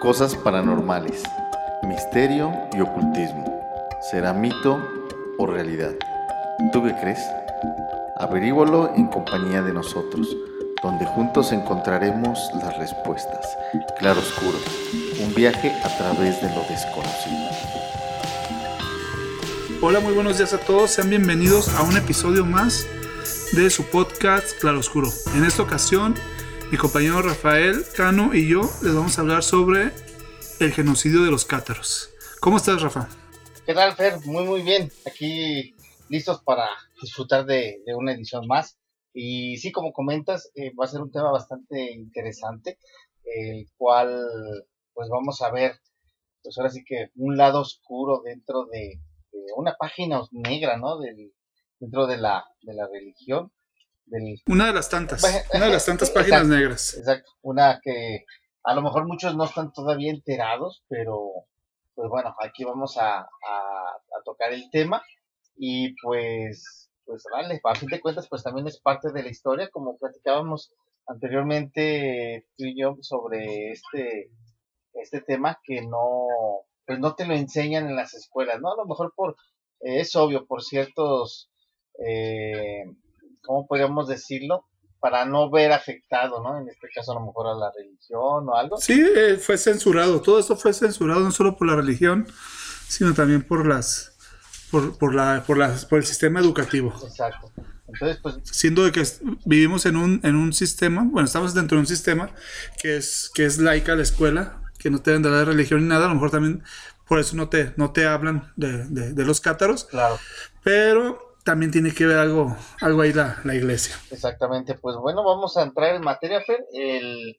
Cosas paranormales, misterio y ocultismo. ¿Será mito o realidad? ¿Tú qué crees? Averígualo en compañía de nosotros, donde juntos encontraremos las respuestas. Claro Oscuro, un viaje a través de lo desconocido. Hola, muy buenos días a todos. Sean bienvenidos a un episodio más de su podcast Claro Oscuro. En esta ocasión mi compañero Rafael Cano y yo les vamos a hablar sobre el genocidio de los cátaros. ¿Cómo estás, Rafa? ¿Qué tal, Fer? Muy, muy bien. Aquí listos para disfrutar de, una edición más. Y sí, como comentas, eh, va a ser un tema bastante interesante, el cual, pues vamos a ver, pues ahora sí que un lado oscuro dentro de, una página negra, ¿no? dentro de la, de la religión una de las tantas, una de las tantas páginas negras. Exacto, una que a lo mejor muchos no están todavía enterados, pero pues bueno, aquí vamos a, a, tocar el tema y pues, pues vale, a fin de cuentas pues también es parte de la historia, como platicábamos anteriormente tú y yo sobre este, este tema que no, pues no te lo enseñan en las escuelas, ¿no? A lo mejor por, es obvio, por ciertos eh, ¿cómo podríamos decirlo? Para no ver afectado, ¿no? En este caso a lo mejor a la religión o algo. Sí, eh, fue censurado, todo esto fue censurado no solo por la religión, sino también por las, por, por la, por las, por el sistema educativo. Exacto. Entonces, pues, siendo de que vivimos en un, en un sistema, bueno, estamos dentro de un sistema que es, que es laica la escuela, que no te dan de religión ni nada, a lo mejor también por eso no te, no te hablan de, de, de los cátaros. Claro. Pero también tiene que ver algo, algo ahí la, la iglesia. Exactamente, pues bueno, vamos a entrar en materia, Fer. El,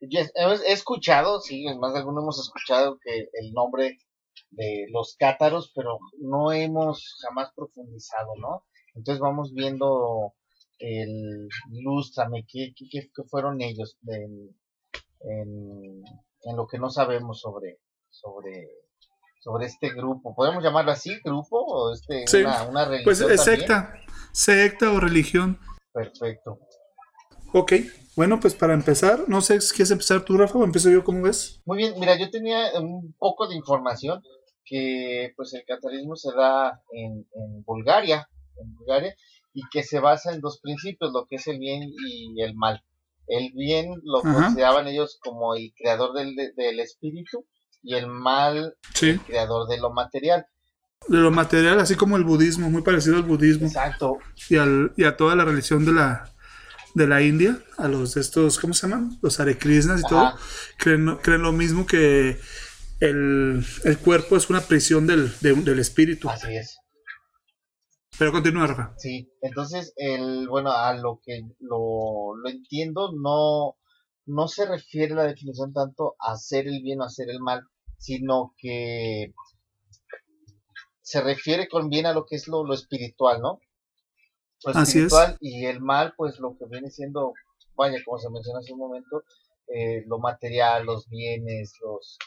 he escuchado, sí, más de alguno hemos escuchado que el nombre de los cátaros, pero no hemos jamás profundizado, ¿no? Entonces vamos viendo el ilústrame, ¿qué, qué, fueron ellos en, en, lo que no sabemos sobre, sobre sobre este grupo. ¿Podemos llamarlo así, grupo? ¿O este, una, religión? Pues es secta, secta o religión. Perfecto. Ok, bueno, pues para empezar, no sé, ¿quieres empezar tú, Rafa, o empiezo yo, ¿cómo ves? Muy bien, mira, yo tenía un poco de información que pues el catarismo se da en, Bulgaria, en Bulgaria, y que se basa en dos principios, lo que es el bien y el mal. El bien lo consideraban ellos como el creador del, del espíritu y el mal el creador de lo material. De lo material, así como el budismo, muy parecido al budismo. Exacto. Y, al, y a toda la religión de la, de la India, a los estos, ¿cómo se llaman? Los Hare Krishnas y todo, creen, creen lo mismo que el, cuerpo es una prisión del, del espíritu. Así es. Pero continúa, Rafa. Sí, entonces, el, bueno, a lo que lo, lo entiendo, no, no se refiere la definición tanto a hacer el bien o hacer el mal, sino que se refiere con bien a lo que es lo, espiritual, ¿no? Lo espiritual y el mal, pues lo que viene siendo, vaya, como se mencionó hace un momento, eh, lo material, los bienes, los,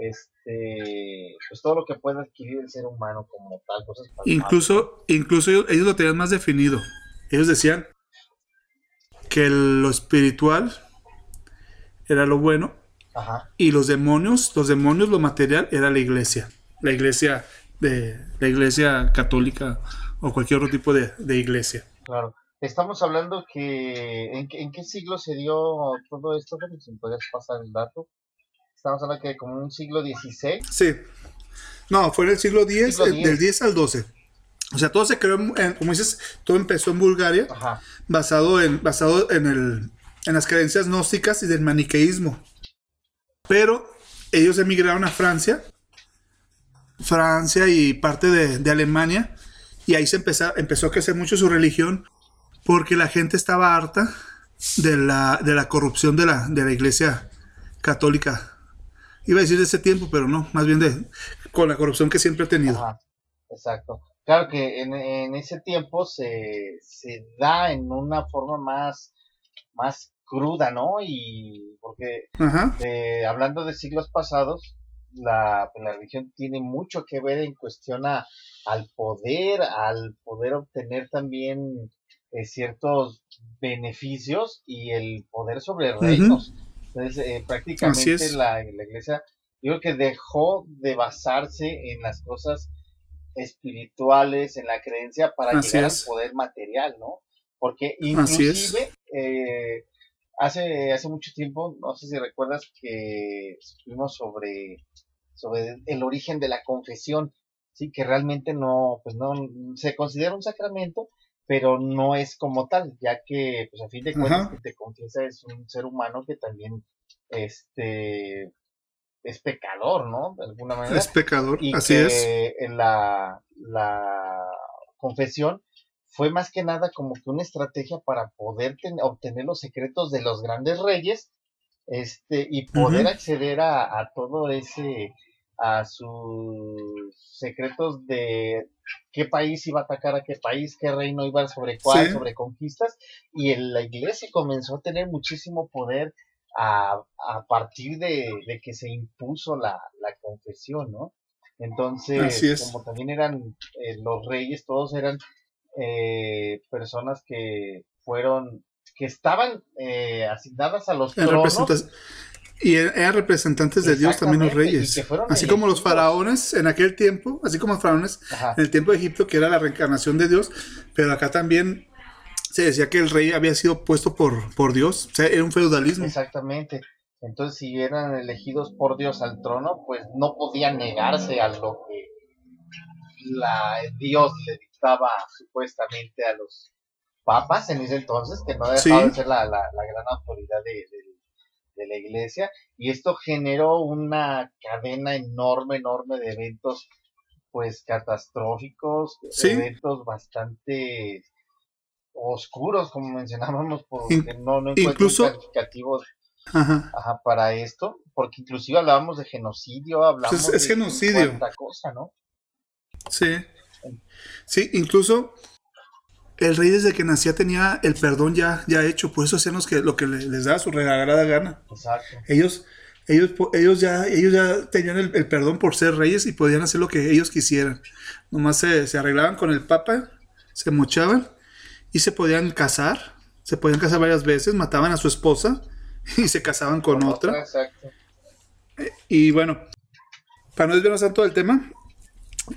este, pues todo lo que puede adquirir el ser humano como tal, cosas. Incluso, incluso ellos, lo tenían más definido. Ellos decían que lo espiritual era lo bueno y los demonios, los demonios, lo material era la iglesia, la iglesia de la iglesia católica o cualquier otro tipo de, iglesia. Claro. Estamos hablando que ¿en, qué siglo se dio todo esto, si puedes pasar el dato. Estamos hablando que como un siglo XVI. Sí. No, fue en el siglo X, del 10 al 12. O sea, todo se creó, como dices, todo empezó en Bulgaria, basado en basado en el en las creencias gnósticas y del maniqueísmo. Pero ellos emigraron a Francia, Francia y parte de, Alemania, y ahí se empezó, a crecer mucho su religión porque la gente estaba harta de la, corrupción de la, iglesia católica. Iba a decir de ese tiempo, pero no, más bien con la corrupción que siempre ha tenido. exacto. Claro que en, en ese tiempo se, se, da en una forma más, más cruda, ¿no? Y porque eh, hablando de siglos pasados, la, la, religión tiene mucho que ver en cuestión a, al poder, al poder obtener también eh, ciertos beneficios y el poder sobre reinos. Entonces, eh, prácticamente la, la iglesia, yo creo que dejó de basarse en las cosas espirituales, en la creencia para llegar al poder material, ¿no? Porque inclusive eh, hace, hace mucho tiempo, no sé si recuerdas que estuvimos sobre, sobre el origen de la confesión, sí, que realmente no, pues no, se considera un sacramento, pero no es como tal, ya que, pues a fin de cuentas, que te confiesa es un ser humano que también, este, es pecador, ¿no? De alguna manera. Es pecador, y así es. En la, la confesión fue más que nada como que una estrategia para poder obtener los secretos de los grandes reyes este y poder acceder a, a, todo ese a sus secretos de qué país iba a atacar a qué país, qué reino iba sobre cuál, sobre conquistas, y la iglesia comenzó a tener muchísimo poder a, a partir de, que se impuso la, la confesión, ¿no? Entonces, como también eran eh, los reyes, todos eran eh, personas que fueron, que estaban eh, asignadas a los tronos. Y er-, eran representantes de Dios también los reyes. Así como los faraones en aquel tiempo, así como los faraones en el tiempo de Egipto, que era la reencarnación de Dios, pero acá también se decía que el rey había sido puesto por, por Dios, o sea, era un feudalismo. Exactamente. Entonces, si eran elegidos por Dios al trono, pues no podían negarse a lo que la, Dios le supuestamente a los papas en ese entonces, que no dejaba de ser la, la, gran autoridad de, de, la iglesia, y esto generó una cadena enorme, enorme de eventos, pues catastróficos, eventos bastante oscuros, como mencionábamos, porque no, no incluso calificativos Ajá. para esto, porque inclusive hablábamos de genocidio, hablamos es, de genocidio. cosa, ¿no? Sí. Sí, incluso el rey desde que nacía tenía el perdón ya, ya hecho, por eso hacían que, lo que les da su regalada gana. Exacto. Ellos, ellos, ellos, ya, ellos ya tenían el, perdón por ser reyes y podían hacer lo que ellos quisieran. Nomás se, se arreglaban con el papa, se mochaban y se podían casar. Se podían casar varias veces, mataban a su esposa y se casaban con, otra. Exacto. Y bueno, para no desviarnos tanto del tema,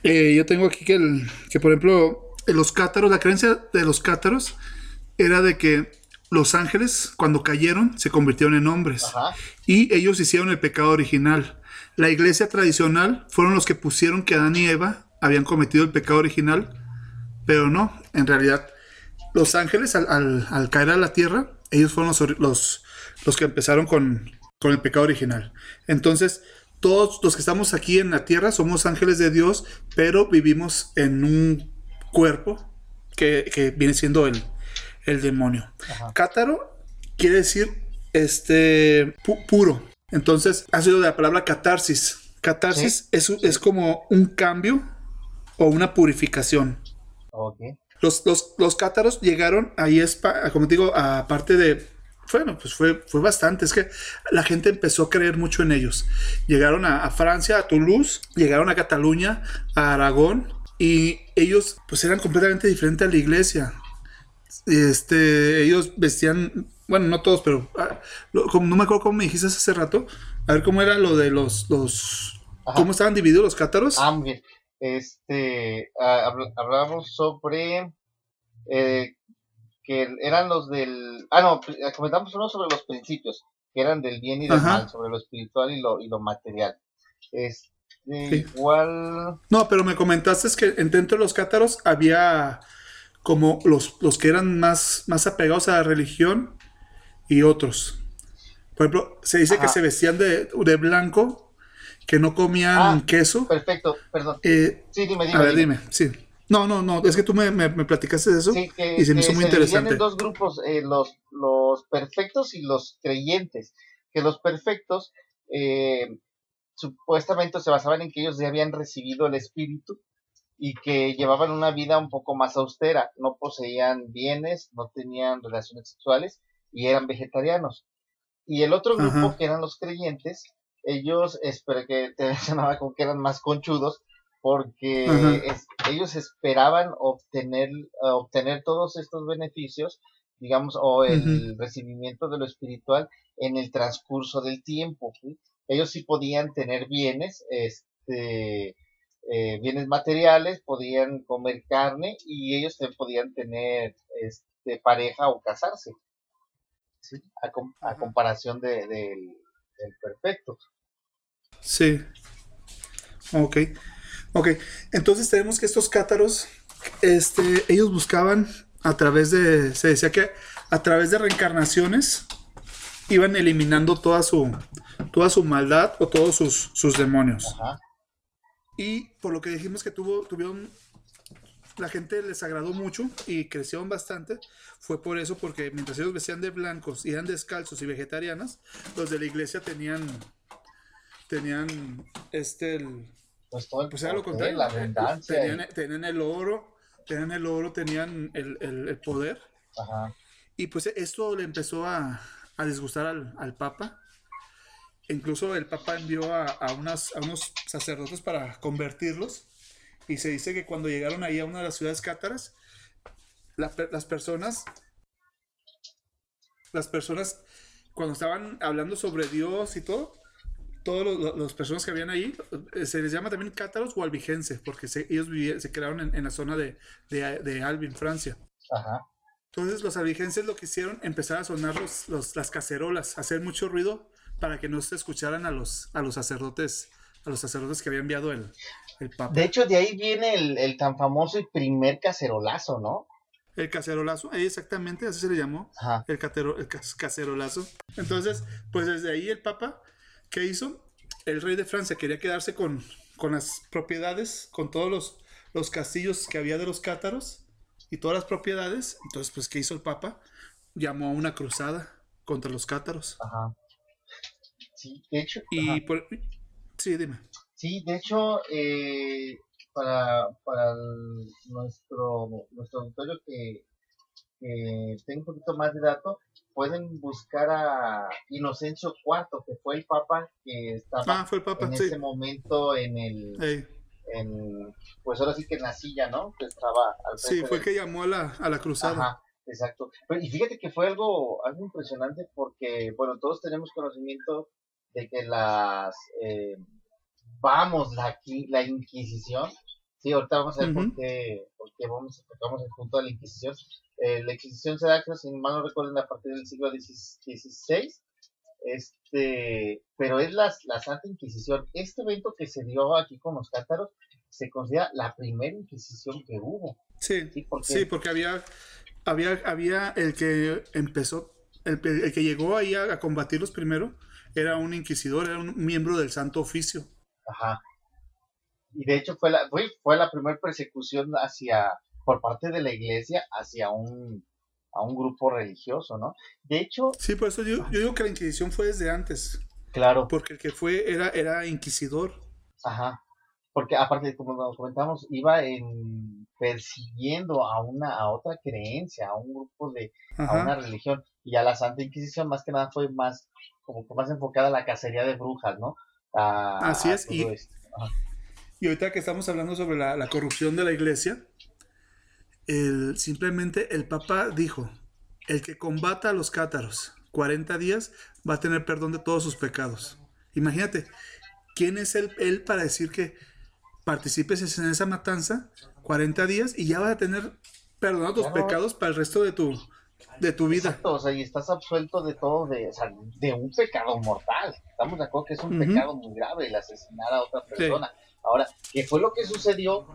eh, yo tengo aquí que, el, que, por ejemplo, los cátaros, la creencia de los cátaros era de que los ángeles, cuando cayeron, se convirtieron en hombres. Y ellos hicieron el pecado original. La iglesia tradicional fueron los que pusieron que Adán y Eva habían cometido el pecado original, pero no, en realidad, los ángeles al, caer a la tierra, ellos fueron los, los, que empezaron con, con el pecado original. Entonces, todos los que estamos aquí en la tierra somos ángeles de Dios, pero vivimos en un cuerpo que, viene siendo el, el demonio. Cátaro quiere decir este puro. Entonces, ha sido de la palabra catarsis. Catarsis es, es, como un cambio o una purificación. Los, los, los cátaros llegaron ahí, como digo, aparte de bueno, pues fue, fue bastante. Es que la gente empezó a creer mucho en ellos. Llegaron a, Francia, a Toulouse, llegaron a Cataluña, a Aragón, y ellos pues eran completamente diferentes a la iglesia. Este, ellos vestían, bueno, no todos, pero ah, como, no me acuerdo cómo me dijiste hace rato. A ver cómo era lo de los, los cómo estaban divididos los cátaros. Ah, Este, ah, hablamos sobre eh, que eran los del... Ah, no, eh, comentamos uno sobre los principios, que eran del bien y del mal, sobre lo espiritual y lo, y lo material. Este, igual... No, pero me comentaste que dentro de los cátaros había como los, los que eran más, más apegados a la religión y otros. Por ejemplo, se dice que se vestían de, de, blanco, que no comían ah, queso. Perfecto, perdón. Eh, sí, dime, dime. A ver, dime, sí. No, no, no, es que tú me, me, platicaste de eso y se me hizo muy interesante. En dos grupos, eh, los, los perfectos y los creyentes. Que los perfectos eh, supuestamente se basaban en que ellos ya habían recibido el espíritu y que llevaban una vida un poco más austera, no poseían bienes, no tenían relaciones sexuales y eran vegetarianos. Y el otro grupo, que eran los creyentes, ellos, espero que te mencionaba como que eran más conchudos, porque ellos esperaban obtener, obtener todos estos beneficios, digamos, o el recibimiento de lo espiritual en el transcurso del tiempo. Ellos sí podían tener bienes, este, eh, bienes materiales, podían comer carne y ellos también podían tener este, pareja o casarse. A, comparación de, del perfecto. Sí. Ok. Ok. Entonces tenemos que estos cátaros, este, ellos buscaban a través de, se decía que a través de reencarnaciones iban eliminando toda su, toda su maldad o todos sus, sus demonios. Y por lo que dijimos que tuvo, tuvieron, la gente les agradó mucho y crecieron bastante, fue por eso, porque mientras ellos vestían de blancos y eran descalzos y vegetarianas, los de la iglesia tenían, tenían este, el, pues, todo pues era lo contrario, la tenían, tenían, el oro, tenían el oro, tenían el, el, poder. Y pues esto le empezó a, a disgustar al, al Papa Incluso el Papa envió a, unos sacerdotes para convertirlos. Y se dice que cuando llegaron ahí a una de las ciudades cátaras, las personas, las personas, cuando estaban hablando sobre Dios y todo, todas las personas que habían ahí, eh, se les llama también cátaros o albigenses, porque ellos vivían, se crearon en, la zona de, de, Albin, Francia. Entonces los albigenses lo que hicieron, empezar a sonar los, las cacerolas, hacer mucho ruido para que no se escucharan a los, a los sacerdotes, a los sacerdotes que había enviado el, el Papa. De hecho, de ahí viene el, tan famoso y primer cacerolazo, ¿no? El cacerolazo, ahí exactamente, así se le llamó, el, catero, el cacerolazo. Entonces, pues desde ahí el Papa, ¿qué hizo? El rey de Francia quería quedarse con, con las propiedades, con todos los, los castillos que había de los cátaros y todas las propiedades. Entonces, pues, ¿qué hizo el Papa? Llamó a una cruzada contra los cátaros. Ajá. Sí, de hecho. Y sí, dime. Sí, de hecho, eh, para, para nuestro, nuestro auditorio que, que tenga un poquito más de datos, pueden buscar a Inocencio IV, que fue el papa que estaba ah, fue el papa, en ese momento en el... En, pues ahora sí que en la silla, ¿no? Que estaba Sí, fue el que llamó a la, a la cruzada. Ajá, exacto. Y fíjate que fue algo, algo impresionante porque, bueno, todos tenemos conocimiento de que las, eh, vamos, la, la Inquisición, sí, ahorita vamos a ver por, qué, por qué vamos, tocamos el punto de la Inquisición. Eh, la Inquisición se da, creo, si mal no recuerdo, a partir del siglo XVI, este, pero es la, la Santa Inquisición. Este evento que se dio aquí con los cátaros se considera la primera Inquisición que hubo. Sí, sí, porque, porque había, había, había el que empezó, el, el que llegó ahí a, a combatirlos primero, era un inquisidor, era un miembro del Santo Oficio. Ajá. Y de hecho fue la, fue, fue la primera persecución hacia, por parte de la iglesia hacia un, a un grupo religioso, ¿no? De hecho... Sí, por eso yo, yo digo que la Inquisición fue desde antes. Claro. Porque el que fue era, era inquisidor. Ajá. Porque aparte, como nos comentamos, iba en persiguiendo a una, a otra creencia, a un grupo de, a una religión. Y a la Santa Inquisición más que nada fue más como que más enfocada a la cacería de brujas, ¿no? Así es, y, y, ahorita que estamos hablando sobre la, corrupción de la iglesia, el, simplemente el Papa dijo, el que combata a los cátaros 40 días va a tener perdón de todos sus pecados. Imagínate, ¿quién es él, él para decir que participes en esa matanza 40 días y ya vas a tener perdonados tus pecados para el resto de tu, de tu vida. Exacto, o sea, y estás absuelto de todo, de, o sea, de un pecado mortal. Estamos de acuerdo que es un pecado muy grave el asesinar a otra persona. Ahora, ¿qué fue lo que sucedió?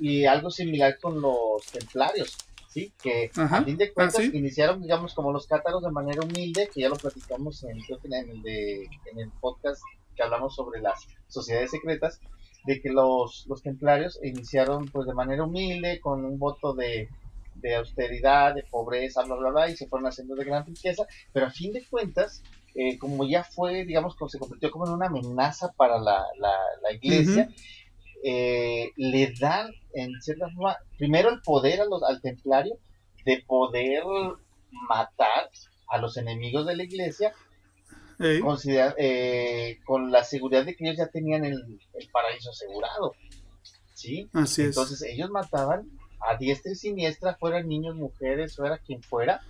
Y algo similar con los templarios, ¿sí? Que a fin de cuentas ah, iniciaron, digamos, como los cátaros de manera humilde, que ya lo platicamos en, en, el, de, en el podcast que hablamos sobre las sociedades secretas, de que los, los templarios iniciaron pues de manera humilde, con un voto de de austeridad, de pobreza, bla, bla, bla, y se fueron haciendo de gran riqueza, pero a fin de cuentas, eh, como ya fue, digamos, como se convirtió como en una amenaza para la, la, iglesia, eh, le dan, en cierta forma, primero el poder a los, al templario de poder matar a los enemigos de la iglesia, eh, con la seguridad de que ellos ya tenían el, paraíso asegurado. ¿sí? Entonces ellos mataban a diestra y siniestra, fueran niños, mujeres, fuera quien fuera,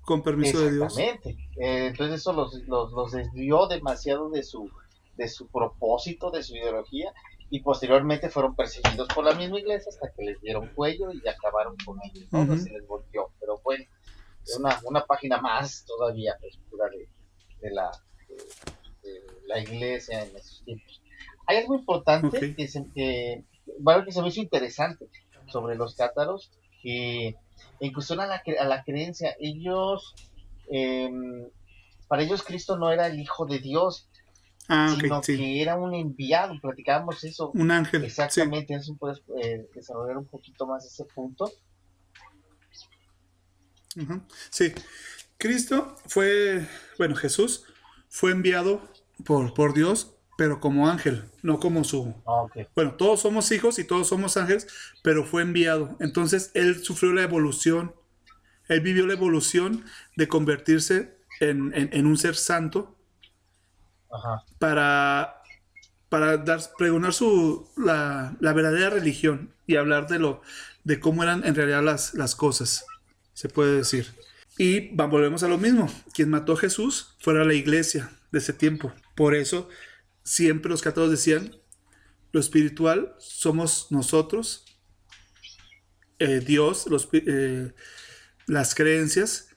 Con permiso de Dios. Exactamente. Eh, entonces eso los, los, los, desvió demasiado de su, de su propósito, de su ideología, y posteriormente fueron perseguidos por la misma iglesia hasta que les dieron cuello y acabaron con ellos. ¿no? Se les volvió. Pero bueno, una, una página más todavía pues, de, de, la, de, la iglesia en esos tiempos. Hay algo importante que, se, que, bueno, que se me hizo interesante sobre los cátaros, que en cuestión a la, a la creencia, ellos, em, para ellos Cristo no era el Hijo de Dios, ah, sino que era un enviado, platicábamos eso. Un ángel. Exactamente, eso puedes eh, desarrollar un poquito más ese punto. Sí, Cristo fue, bueno, Jesús fue enviado por, por Dios pero como ángel, no como su... Ah, bueno, todos somos hijos y todos somos ángeles, pero fue enviado. Entonces él sufrió la evolución, él vivió la evolución de convertirse en, un ser santo para, para dar, pregonar su, la, verdadera religión y hablar de, lo, de cómo eran en realidad las, las cosas, se puede decir. Y volvemos a lo mismo, quien mató a Jesús fuera la iglesia de ese tiempo. Por eso siempre los católicos decían, lo espiritual somos nosotros, eh, Dios, los, eh, las creencias,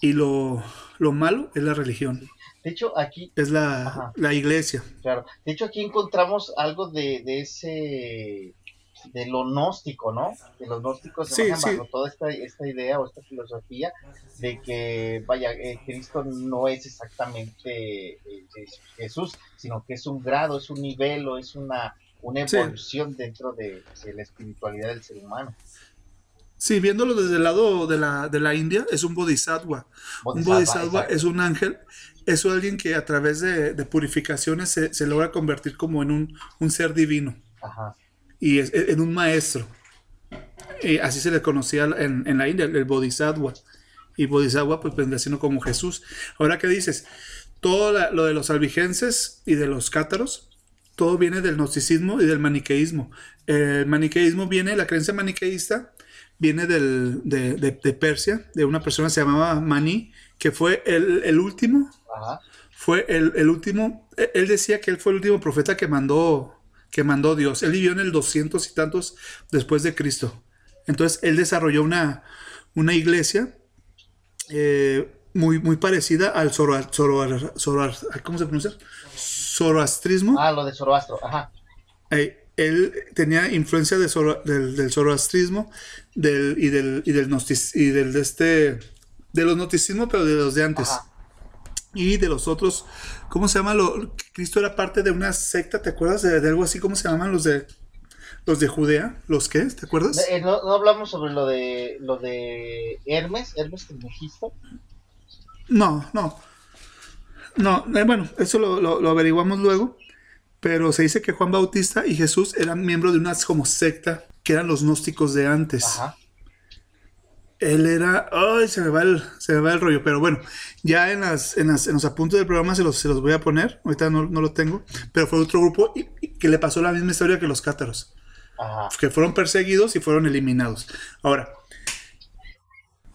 y lo, malo es la religión. De hecho, aquí... Es la, la, iglesia. Claro. De hecho, aquí encontramos algo de, de ese de lo gnóstico, ¿no? De los gnósticos se sí, toda esta, esta idea o esta filosofía de que, vaya, eh, Cristo no es exactamente eh, Jesús, sino que es un grado, es un nivel o es una, una evolución dentro de, la espiritualidad del ser humano. Sí, viéndolo desde el lado de la, de la India, es un bodhisattva. un bodhisattva es un ángel, es alguien que a través de, purificaciones se, se, logra convertir como en un, un ser divino. Ajá y es, en un maestro. Y así se le conocía en, en, la India, el Bodhisattva. Y Bodhisattva pues vendría siendo como Jesús. Ahora que dices, todo lo de los albigenses y de los cátaros, todo viene del gnosticismo y del maniqueísmo. El maniqueísmo viene, la creencia maniqueísta viene del, de, de, Persia, de una persona que se llamaba Mani, que fue el, el último. Fue el, el, último. E, él decía que él fue el último profeta que mandó que mandó Dios. Él vivió en el 200 y tantos después de Cristo. Entonces él desarrolló una, una iglesia eh, muy, muy parecida al Zoroastrismo. ¿cómo se pronuncia? Zoroastrismo. Ah, lo de Zoroastro, ajá. Eh, él tenía influencia de del, zoroastrismo del, y del y del, y del de este de los noticismos pero de los de antes y de los otros, ¿cómo se llama? Lo, Cristo era parte de una secta, ¿te acuerdas de, algo así? ¿Cómo se llaman los de los de Judea? ¿Los qué? ¿Te acuerdas? Eh, no, hablamos sobre lo de lo de Hermes, Hermes Trismegisto. No, no. No, eh, bueno, eso lo, lo, averiguamos luego. Pero se dice que Juan Bautista y Jesús eran miembros de una como secta que eran los gnósticos de antes. Ajá él era. Ay, se me va el, se me va el rollo. Pero bueno, ya en, las, en, las, en los apuntes del programa se los, se los voy a poner. Ahorita no, no lo tengo. Pero fue otro grupo que le pasó la misma historia que los cátaros. Que fueron perseguidos y fueron eliminados. Ahora,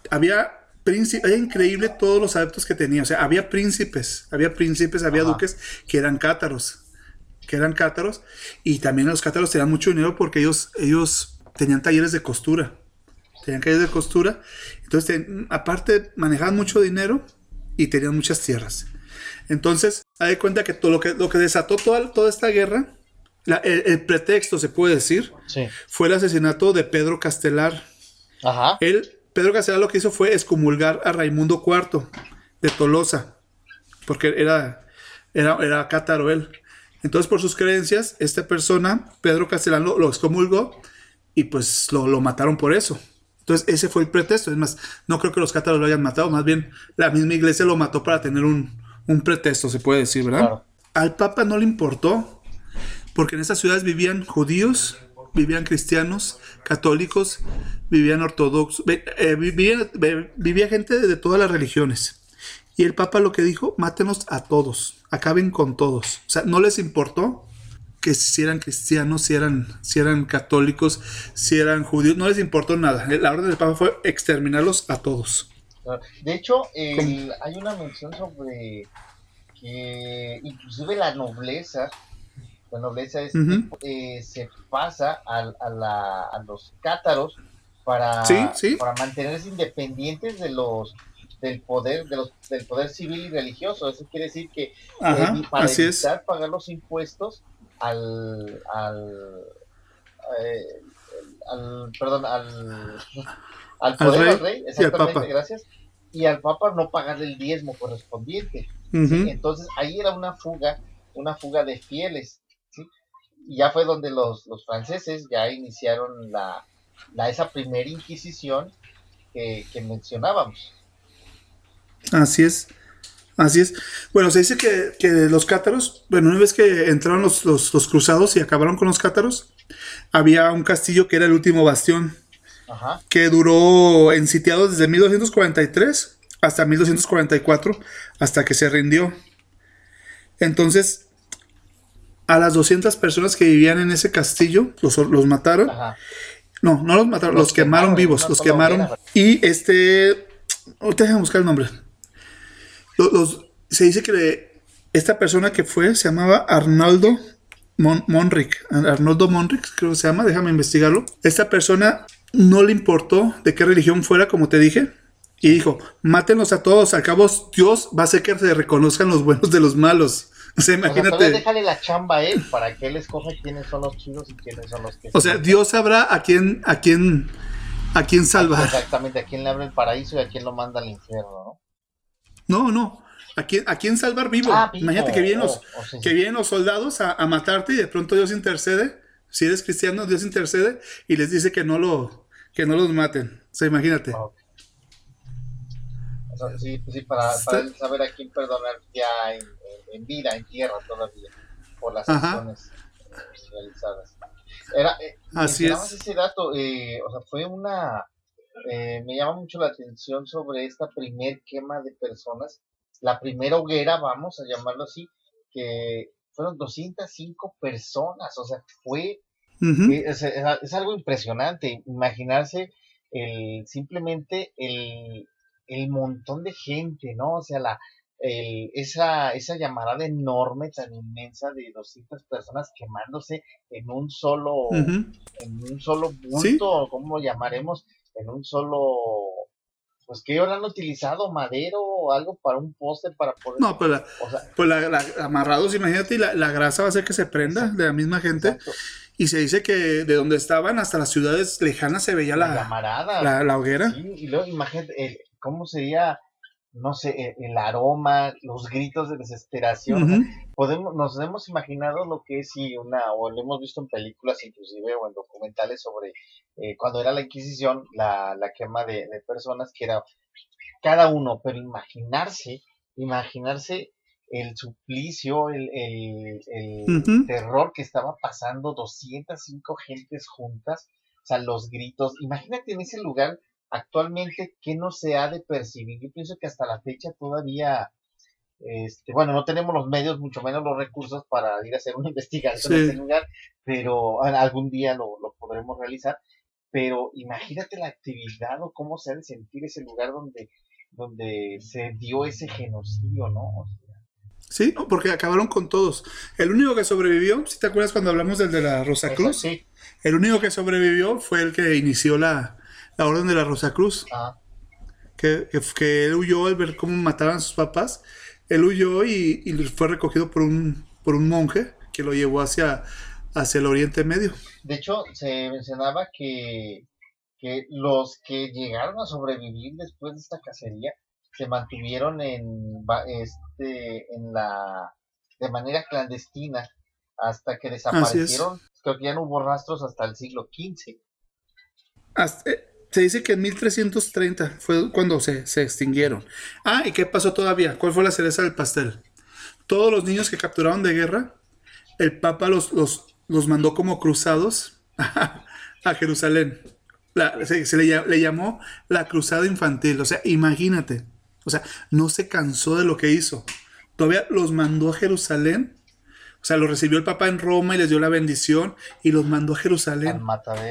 había príncipes. Era increíble todos los adeptos que tenía. O sea, había príncipes. Había príncipes, había duques que eran cátaros. Que eran cátaros. Y también los cátaros tenían mucho dinero porque ellos, ellos tenían talleres de costura tenían calles de costura. Entonces, aparte, manejaban mucho dinero y tenían muchas tierras. Entonces, hay cuenta que todo lo que, lo que desató toda, toda esta guerra, el, pretexto, se puede decir, fue el asesinato de Pedro Castelar. Ajá. Él, Pedro Castelar lo que hizo fue excomulgar a Raimundo IV de Tolosa, porque era, era, era cátaro él. Entonces, por sus creencias, esta persona, Pedro Castelar, lo, excomulgó y pues lo, lo mataron por eso. Entonces, ese fue el pretexto. Es más, no creo que los cátaros lo hayan matado, más bien la misma iglesia lo mató para tener un, pretexto, se puede decir, ¿verdad? Al Papa no le importó, porque en esas ciudades vivían judíos, vivían cristianos, católicos, vivían ortodoxos, eh, vivía, gente de, todas las religiones. Y el Papa lo que dijo, mátenos a todos, acaben con todos. O sea, no les importó que si eran cristianos, si eran, si eran católicos, si eran judíos, no les importó nada. La orden del Papa fue exterminarlos a todos. De hecho, hay una mención sobre que inclusive la nobleza, la nobleza es, eh, se pasa a, a, los cátaros para, para mantenerse independientes de los del poder de los, del poder civil y religioso. Eso quiere decir que eh, para evitar pagar los impuestos al al, eh, al perdón al, al poder al rey, exactamente gracias. Y al papa no pagarle el diezmo correspondiente entonces ahí era una fuga una fuga de fieles y ya fue donde los, los franceses ya iniciaron la, la esa primera inquisición que, que mencionábamos. Así es. Así es. Bueno, se dice que, que los cátaros, bueno, una vez que entraron los, los, cruzados y acabaron con los cátaros, había un castillo que era el último bastión, que duró en sitiado desde 1243 hasta 1244, hasta que se rindió. Entonces, a las 200 personas que vivían en ese castillo, los, los mataron. No, no los mataron, los, quemaron, vivos, los quemaron. Y este, ahorita déjame buscar el nombre se dice que esta persona que fue se llamaba Arnaldo Monric. Arnoldo Monric, creo que se llama, déjame investigarlo. Esta persona no le importó de qué religión fuera, como te dije, y dijo, mátenlos a todos, al cabo Dios va a hacer que se reconozcan los buenos de los malos. O sea, imagínate. O sea, déjale la chamba a él para que él escoja quiénes son los chidos y quiénes son los que. O sea, Dios sabrá a quién, a quién, a quién salvar. Exactamente, a quién le abre el paraíso y a quién lo manda al infierno, ¿no? No, no. ¿A quién, salvar vivo? Ah, Imagínate que vienen los, oh, oh, que vienen los soldados a, matarte y de pronto Dios intercede. Si eres cristiano, Dios intercede y les dice que no, lo, que no los maten. O sea, imagínate. sí, sí, para, saber a quién perdonar ya en, vida, en tierra todavía, por las acciones realizadas. Era, eh, Así es. ese dato, eh, o sea, fue una... Eh, me llama mucho la atención sobre esta primer quema de personas la primera hoguera, vamos a llamarlo así, que fueron 205 personas, o sea, fue, eh, es, algo impresionante, imaginarse el, simplemente el, el montón de gente, ¿no? O sea, la, el, esa, esa llamarada enorme, tan inmensa de 200 personas quemándose en un solo, en un solo bulto, ¿cómo lo llamaremos? En un solo pues que han utilizado madero o algo para un póster para poder. No, pues, pues la, amarrados, imagínate, y la, grasa va a hacer que se prenda de la misma gente. Y se dice que de donde estaban hasta las ciudades lejanas se veía la, la, la, hoguera. Sí, y luego imagínate, ¿cómo sería no sé, e, el, aroma, los gritos de desesperación. podemos, nos hemos imaginado lo que es si una, o lo hemos visto en películas inclusive o en documentales sobre eh, cuando era la Inquisición, la, la quema de, personas, que era cada uno, pero imaginarse, imaginarse el suplicio, el, el, terror que estaba pasando 205 gentes juntas, o sea, los gritos, imagínate en ese lugar actualmente, ¿qué no se ha de percibir? Yo pienso que hasta la fecha todavía, este, bueno, no tenemos los medios, mucho menos los recursos para ir a hacer una investigación en ese lugar, pero algún día lo, podremos realizar. Pero imagínate la actividad o cómo se ha de sentir ese lugar donde, donde se dio ese genocidio, ¿no? Sí, porque acabaron con todos. El único que sobrevivió, si te acuerdas cuando hablamos del de la Rosa Cruz, sí. el único que sobrevivió fue el que inició la, la Orden de la Rosa Cruz. Ah. Que, que, él huyó al ver cómo mataban a sus papás. Él huyó y, fue recogido por un, por un monje que lo llevó hacia, hacia el Oriente Medio. De hecho, se mencionaba que, que los que llegaron a sobrevivir después de esta cacería se mantuvieron en, este, en la, de manera clandestina hasta que desaparecieron. Creo que ya no hubo rastros hasta el siglo XV. Hasta, eh, se dice que en 1330 fue cuando se, extinguieron. Ah, ¿y qué pasó todavía? ¿Cuál fue la cereza del pastel? Todos los niños que capturaron de guerra, el Papa los, los, mandó como cruzados a Jerusalén. se, le, le, llamó la cruzada infantil. O sea, imagínate. O sea, no se cansó de lo que hizo. Todavía los mandó a Jerusalén o sea, los recibió el Papa en Roma y les dio la bendición y los mandó a Jerusalén.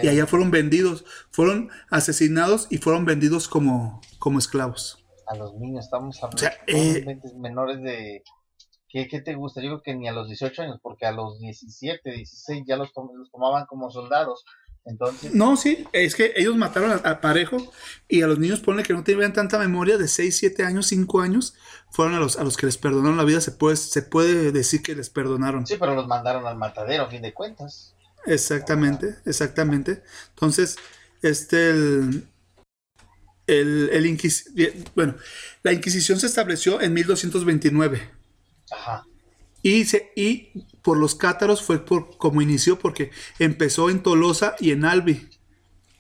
Y allá fueron vendidos, fueron asesinados y fueron vendidos como, como esclavos. A los niños, estamos hablando de eh, menores de... ¿Qué, ¿Qué, te gusta? Yo creo que ni a los 18 años, porque a los 17, 16 ya los, los tomaban como soldados. Entonces... No, sí, es que ellos mataron a, Parejo y a los niños, ponle que no tenían tanta memoria, de 6, 7 años, 5 años, fueron a los, a los que les perdonaron la vida, se puede, se puede decir que les perdonaron. Sí, pero los mandaron al matadero, a fin de cuentas. Exactamente, exactamente. Entonces, este, el, el, bueno, la Inquisición se estableció en 1229. Ajá. Y, se, y por los cátaros fue por, como inició, porque empezó en Tolosa y en Albi.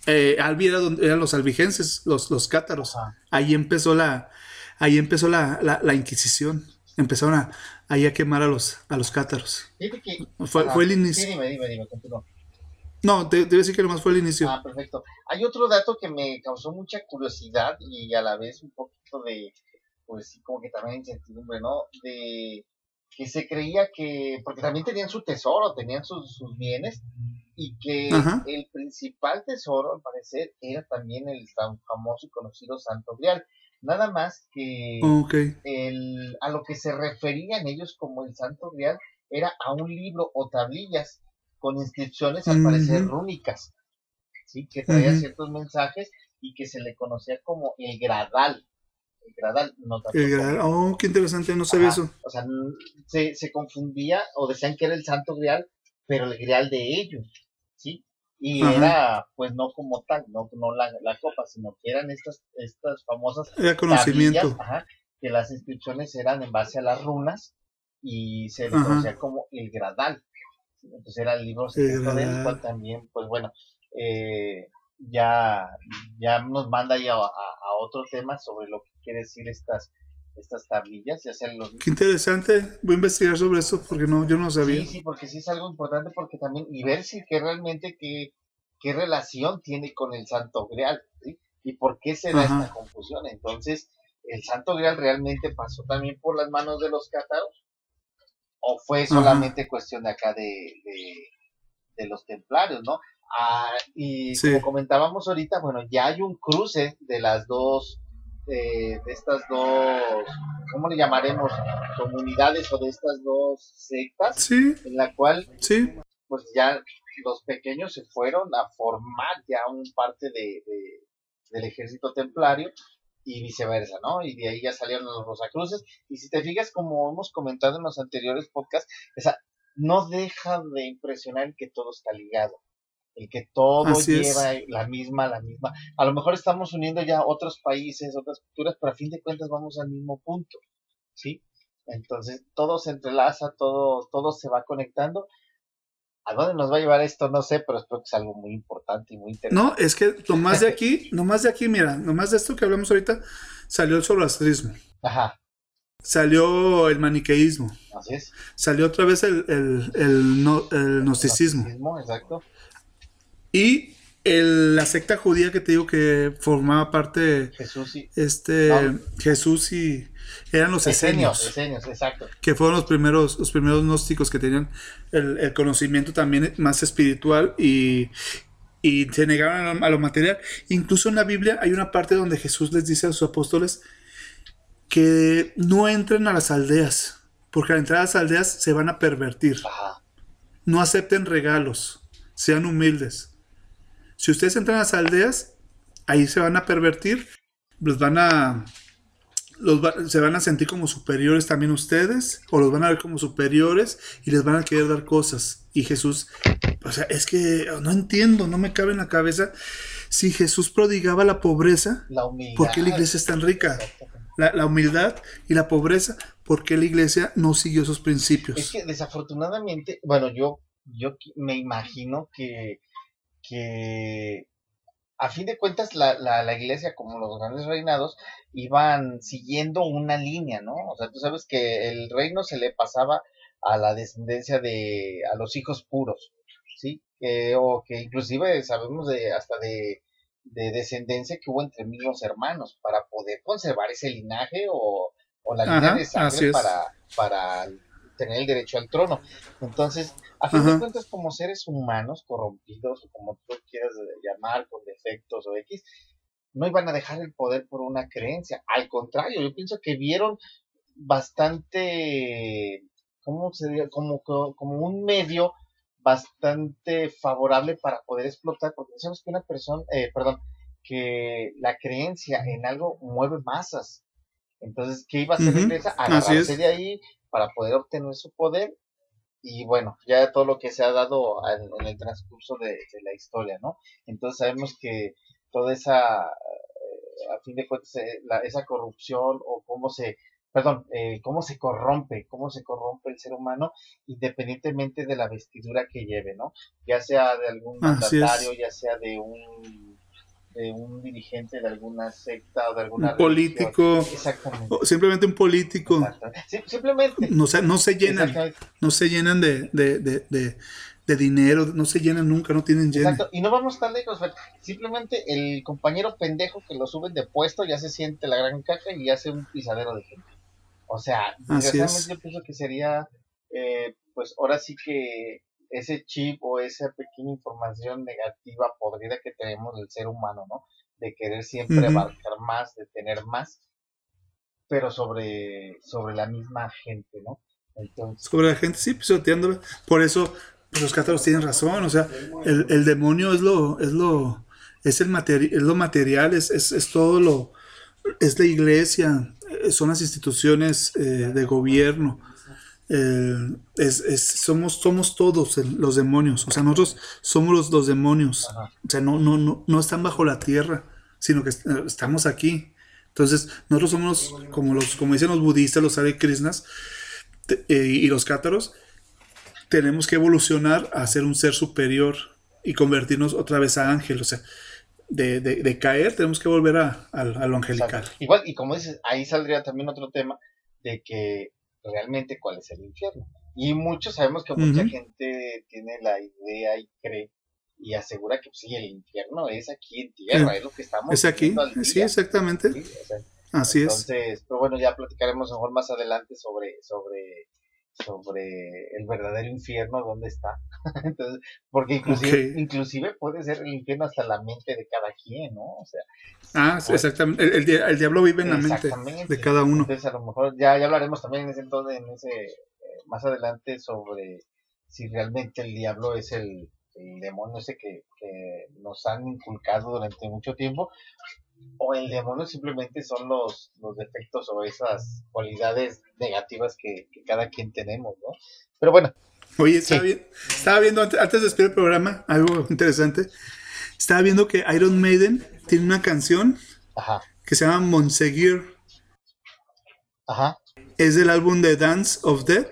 Eh, Albi era donde eran los albigenses, los, los cátaros. Ahí empezó la, ahí empezó la, la, Inquisición. Empezaron a, ahí a quemar a los, a los cátaros. fue, el inicio. dime, dime, dime, No, debe decir que nomás fue el inicio. Ah, perfecto. Hay otro dato que me causó mucha curiosidad y a la vez un poquito de, pues sí, como que también incertidumbre, ¿no? De que se creía que, porque también tenían su tesoro, tenían sus, sus bienes, y que el principal tesoro, al parecer, era también el tan famoso y conocido Santo Grial. Nada más que el, a lo que se referían ellos como el Santo Grial era a un libro o tablillas con inscripciones al parecer rúnicas, ¿sí? que traía ciertos mensajes y que se le conocía como el Gradal el Gradal, no tanto. oh, qué interesante, no sabía eso. O sea, se, se confundía o decían que era el Santo Grial, pero el Grial de ellos, ¿sí? Y era, pues no como tal, no, no la, la, copa, sino que eran estas, estas famosas. Era conocimiento. que las inscripciones eran en base a las runas y se le conocía como el Gradal. Entonces era el libro secreto del cual también, pues bueno, eh, ya, ya nos manda ya a, a, otro tema sobre lo que quiere decir estas estas tablillas y hacerlos. Qué interesante, voy a investigar sobre eso porque no, yo no sabía. Sí, sí, porque sí es algo importante porque también, y ver si que realmente qué, qué relación tiene con el Santo Grial, ¿sí? Y por qué se da esta confusión. Entonces, ¿el Santo Grial realmente pasó también por las manos de los cátaros? ¿O fue solamente cuestión de acá de, de, de los templarios, no? Ah, y como comentábamos ahorita, bueno, ya hay un cruce de las dos, de, estas dos, ¿cómo le llamaremos? Comunidades o de estas dos sectas, en la cual, pues ya los pequeños se fueron a formar ya un parte de, del ejército templario y viceversa, ¿no? Y de ahí ya salieron los Rosacruces. Y si te fijas, como hemos comentado en los anteriores podcasts, esa, no deja de impresionar que todo está ligado el que todo lleva la misma, la misma. A lo mejor estamos uniendo ya otros países, otras culturas, pero a fin de cuentas vamos al mismo punto, ¿sí? Entonces todo se entrelaza, todo, todo se va conectando. ¿A dónde nos va a llevar esto? No sé, pero espero que sea algo muy importante y muy interesante. No, es que nomás de aquí, nomás de aquí, mira, nomás de esto que hablamos ahorita, salió el zoroastrismo. Ajá. Salió el maniqueísmo. Así es. Salió otra vez el, el, el, no, el gnosticismo. Exacto. Y la secta judía que te digo que formaba parte Jesús y, este Jesús y eran los esenios, exacto. que fueron los primeros los primeros gnósticos que tenían el, conocimiento también más espiritual y, y se negaban a lo, material. Incluso en la Biblia hay una parte donde Jesús les dice a sus apóstoles que no entren a las aldeas porque al entrar a las aldeas se van a pervertir. No acepten regalos sean humildes si ustedes entran a las aldeas, ahí se van a pervertir, los van a, los se van a sentir como superiores también ustedes, o los van a ver como superiores y les van a querer dar cosas. Y Jesús, o sea, es que no entiendo, no me cabe en la cabeza. Si Jesús prodigaba la pobreza, ¿por qué la iglesia es tan rica? La, la, humildad y la pobreza, ¿por qué la iglesia no siguió esos principios? Es que desafortunadamente, bueno, yo, yo me imagino que que a fin de cuentas la, la, la, iglesia, como los grandes reinados, iban siguiendo una línea, ¿no? O sea, tú sabes que el reino se le pasaba a la descendencia de, a los hijos puros, ¿sí? o que inclusive sabemos de, hasta de, de descendencia que hubo entre mismos hermanos, para poder conservar ese linaje o, o la línea de sangre para, para tener el derecho al trono. Entonces, a fin de cuentas, como seres humanos corrompidos, o como tú quieras llamar, con defectos o X, no iban a dejar el poder por una creencia. Al contrario, yo pienso que vieron bastante, ¿cómo se diría? Como, como un medio bastante favorable para poder explotar, porque sabemos que una persona, eh, perdón, que la creencia en algo mueve masas. Entonces, ¿qué iba a hacer la iglesia? Agarrarse de ahí para poder obtener su poder y bueno, ya todo lo que se ha dado en, el transcurso de, la historia, ¿no? Entonces sabemos que toda esa, eh, a fin de cuentas, eh, esa corrupción o cómo se, perdón, eh, cómo se corrompe, cómo se corrompe el ser humano independientemente de la vestidura que lleve, ¿no? Ya sea de algún mandatario, ya sea de un de un dirigente de alguna secta o de alguna un político. O simplemente un político. Simplemente. No se, no se llenan no se llenan de, de, de, de, dinero no se llenan nunca no tienen lleno. Exacto. y no vamos tan lejos simplemente el compañero pendejo que lo suben de puesto ya se siente la gran caja y hace un pisadero de gente. O sea yo pienso que sería eh, pues ahora sí que ese chip o esa pequeña información negativa podrida que tenemos del ser humano, ¿no? De querer siempre abarcar más, de tener más, pero sobre, sobre la misma gente, ¿no? Entonces... Sobre la gente, sí, pisoteándola. Por eso pues, los cátaros tienen razón, o sea, el, el, demonio es lo, es lo, es el material, es lo material, es, es, es, todo lo, es la iglesia, eh, son las instituciones eh, de gobierno, eh, es, somos, somos todos los demonios, o sea, nosotros somos los, demonios, o sea, no, no, no, no están bajo la tierra, sino que estamos aquí. Entonces, nosotros somos como los, como dicen los budistas, los Hare Krishnas eh, y los cátaros, tenemos que evolucionar a ser un ser superior y convertirnos otra vez a ángel, o sea, de, de, caer tenemos que volver a, a, lo angelical. Igual, y como dices, ahí saldría también otro tema de que realmente cuál es el infierno. Y muchos sabemos que mucha gente tiene la idea y cree y asegura que pues, sí, el infierno es aquí en tierra, es lo que estamos Es aquí, sí, exactamente. Así es. Entonces, pero bueno, ya platicaremos mejor más adelante sobre, sobre sobre el verdadero infierno, dónde está. Entonces, porque inclusive, inclusive puede ser el infierno hasta la mente de cada quien, ¿no? O sea, ah, exactamente. El, el, diablo vive en la mente de cada uno. Entonces, a lo mejor ya, ya hablaremos también en ese entonces, en ese, eh, más adelante sobre si realmente el diablo es el, el demonio ese que, que nos han inculcado durante mucho tiempo o el demonio simplemente son los, los defectos o esas cualidades negativas que, cada quien tenemos, ¿no? Pero bueno. Oye, estaba, viendo antes, de despedir el programa algo interesante. Estaba viendo que Iron Maiden tiene una canción que se llama Monseguir. Ajá. Es del álbum de Dance of Death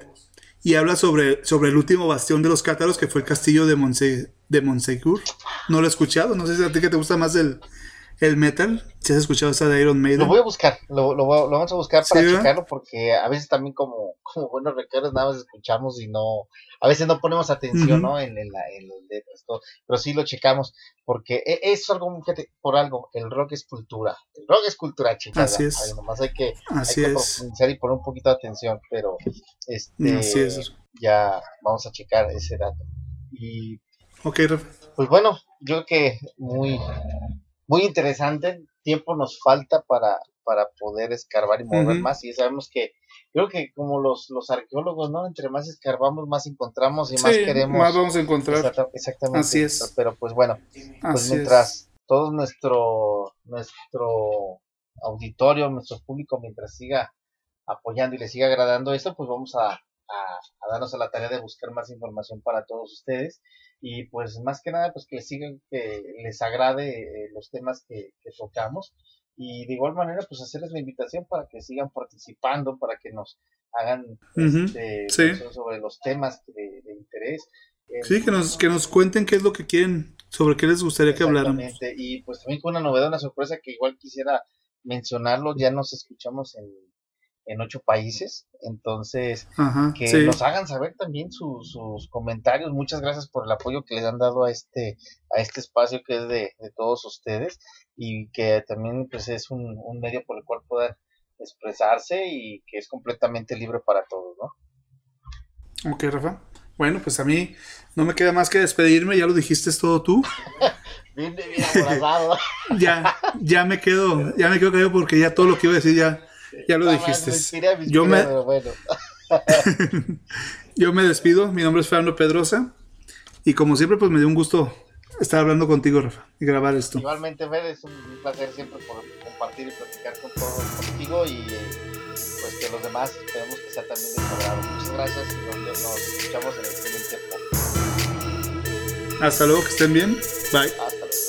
y habla sobre, sobre el último bastión de los cátaros que fue el castillo de, Monse, de Monsegur. No lo he escuchado, no sé si a ti que te gusta más el, el metal. ¿Si has escuchado esa de Iron Maiden? Lo voy a buscar, lo, lo, lo vamos a buscar para checarlo porque a veces también como, como buenos recuerdos nada más escuchamos y no, a veces no ponemos atención, ¿no? En, en, la, en los letras, todo, pero sí lo checamos porque e, es algo, por algo, el rock es cultura, el rock es cultura, chicas. Así es. nomás hay que, Así hay que profundizar y poner un poquito de atención, pero este, Así es. ya vamos a checar ese dato. Y, ok, Pues bueno, yo creo que muy muy interesante. Tiempo nos falta para, para poder escarbar y mover más. Y sabemos que, creo que como los, los arqueólogos, ¿no? Entre más escarbamos, más encontramos y más queremos. Más vamos a encontrar. Exactamente. Así es. Pero pues bueno, pues mientras todo nuestro, nuestro auditorio, nuestro público, mientras siga apoyando y le siga agradando esto, pues vamos a, a darnos a la tarea de buscar más información para todos ustedes y pues más que nada pues que sigan que les agrade eh, los temas que, tocamos. Y de igual manera pues hacerles la invitación para que sigan participando para que nos hagan este, sobre los temas de, interés. Sí que nos que nos cuenten qué es lo que quieren sobre qué les gustaría que habláramos. Y pues también con una novedad una sorpresa que igual quisiera mencionarlo ya nos escuchamos en en ocho países. Entonces, que nos hagan saber también sus comentarios. Muchas gracias por el apoyo que les han dado a este, a este espacio que es de, todos ustedes y que también pues, es un, medio por el cual poder expresarse y que es completamente libre para todos, ¿no? Ok, Rafa. Bueno, pues a mí no me queda más que despedirme, ya lo dijiste, es todo tú. Bien, bien abrazado. ya, ya me quedo, ya me quedo callado porque ya todo lo que iba a decir ya, ya lo dijiste. Yo me, bueno. Yo me despido, mi nombre es Fernando Pedrosa y como siempre pues me dio un gusto estar hablando contigo, Rafa, y grabar esto. Igualmente, Fer, es un placer siempre por compartir y platicar con todos contigo y pues que los demás esperemos que sea también de Muchas gracias y nos, escuchamos en el siguiente podcast. Hasta luego, que estén bien. Bye.